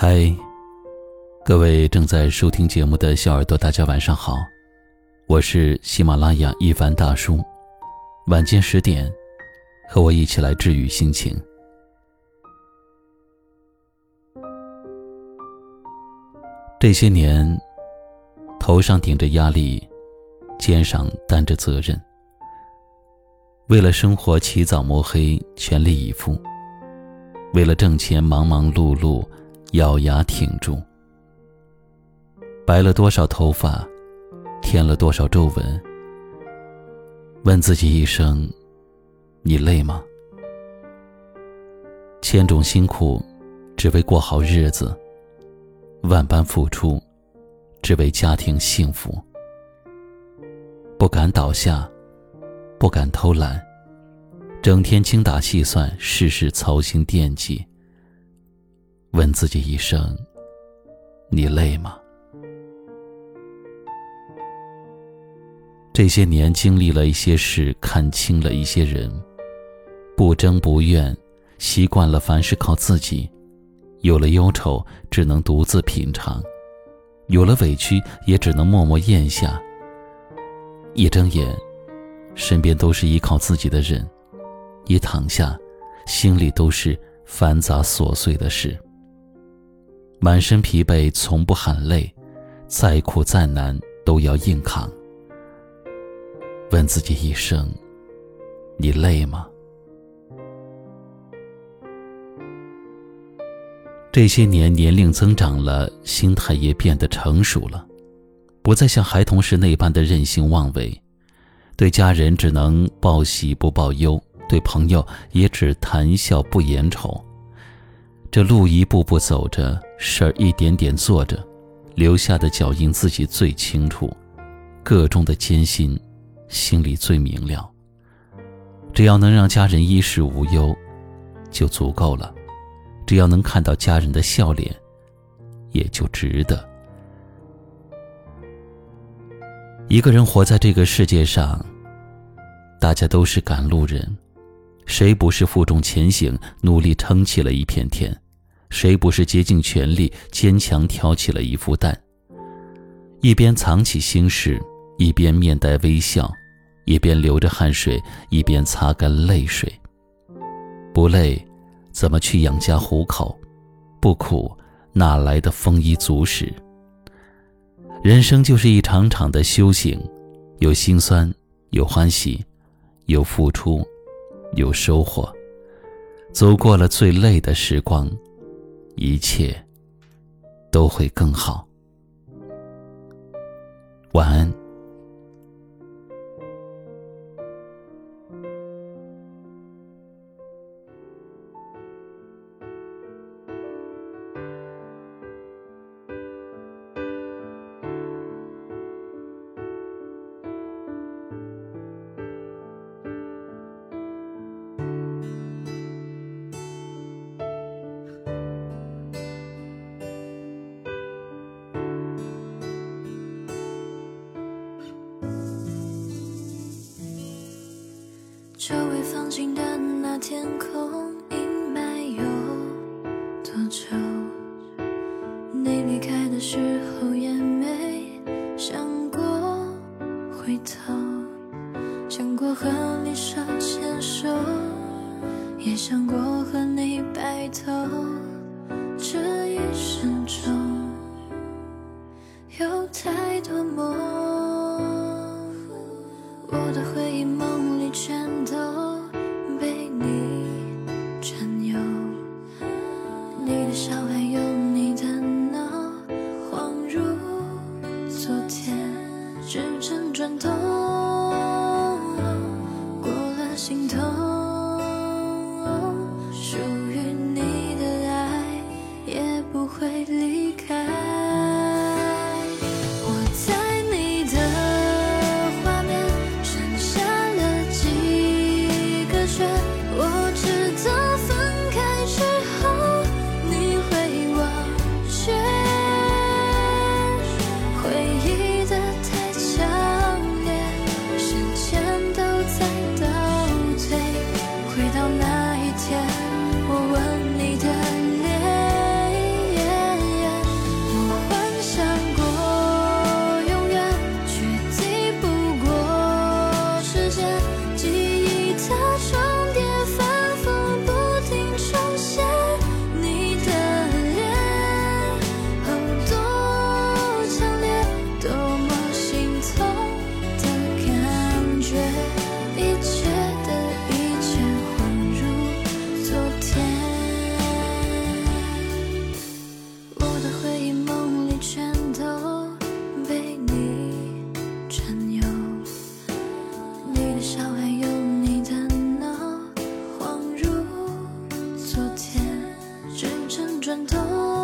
嗨，各位正在收听节目的小耳朵，大家晚上好，我是喜马拉雅一凡大叔。晚间十点，和我一起来治愈心情。这些年，头上顶着压力，肩上担着责任，为了生活起早摸黑，全力以赴；为了挣钱，忙忙碌碌。咬牙挺住，白了多少头发，添了多少皱纹。问自己一声：你累吗？千种辛苦，只为过好日子；万般付出，只为家庭幸福。不敢倒下，不敢偷懒，整天精打细算，事事操心惦记。问自己一声：“你累吗？”这些年经历了一些事，看清了一些人，不争不怨，习惯了凡事靠自己，有了忧愁只能独自品尝，有了委屈也只能默默咽下。一睁眼，身边都是依靠自己的人；一躺下，心里都是繁杂琐碎的事。满身疲惫，从不喊累，再苦再难都要硬扛。问自己一声：你累吗？这些年年龄增长了，心态也变得成熟了，不再像孩童时那般的任性妄为，对家人只能报喜不报忧，对朋友也只谈笑不言愁。这路一步步走着，事儿一点点做着，留下的脚印自己最清楚，个中的艰辛，心里最明了。只要能让家人衣食无忧，就足够了；只要能看到家人的笑脸，也就值得。一个人活在这个世界上，大家都是赶路人。谁不是负重前行，努力撑起了一片天？谁不是竭尽全力，坚强挑起了一副担？一边藏起心事，一边面带微笑，一边流着汗水，一边擦干泪水。不累，怎么去养家糊口？不苦，哪来的丰衣足食？人生就是一场场的修行，有心酸，有欢喜，有付出。有收获，走过了最累的时光，一切都会更好。晚安。久未放晴的那天空，阴霾有多久？你离开的时候也没想过回头，想过和你手牵手，也想过和你白头。这一生中有太多梦，转头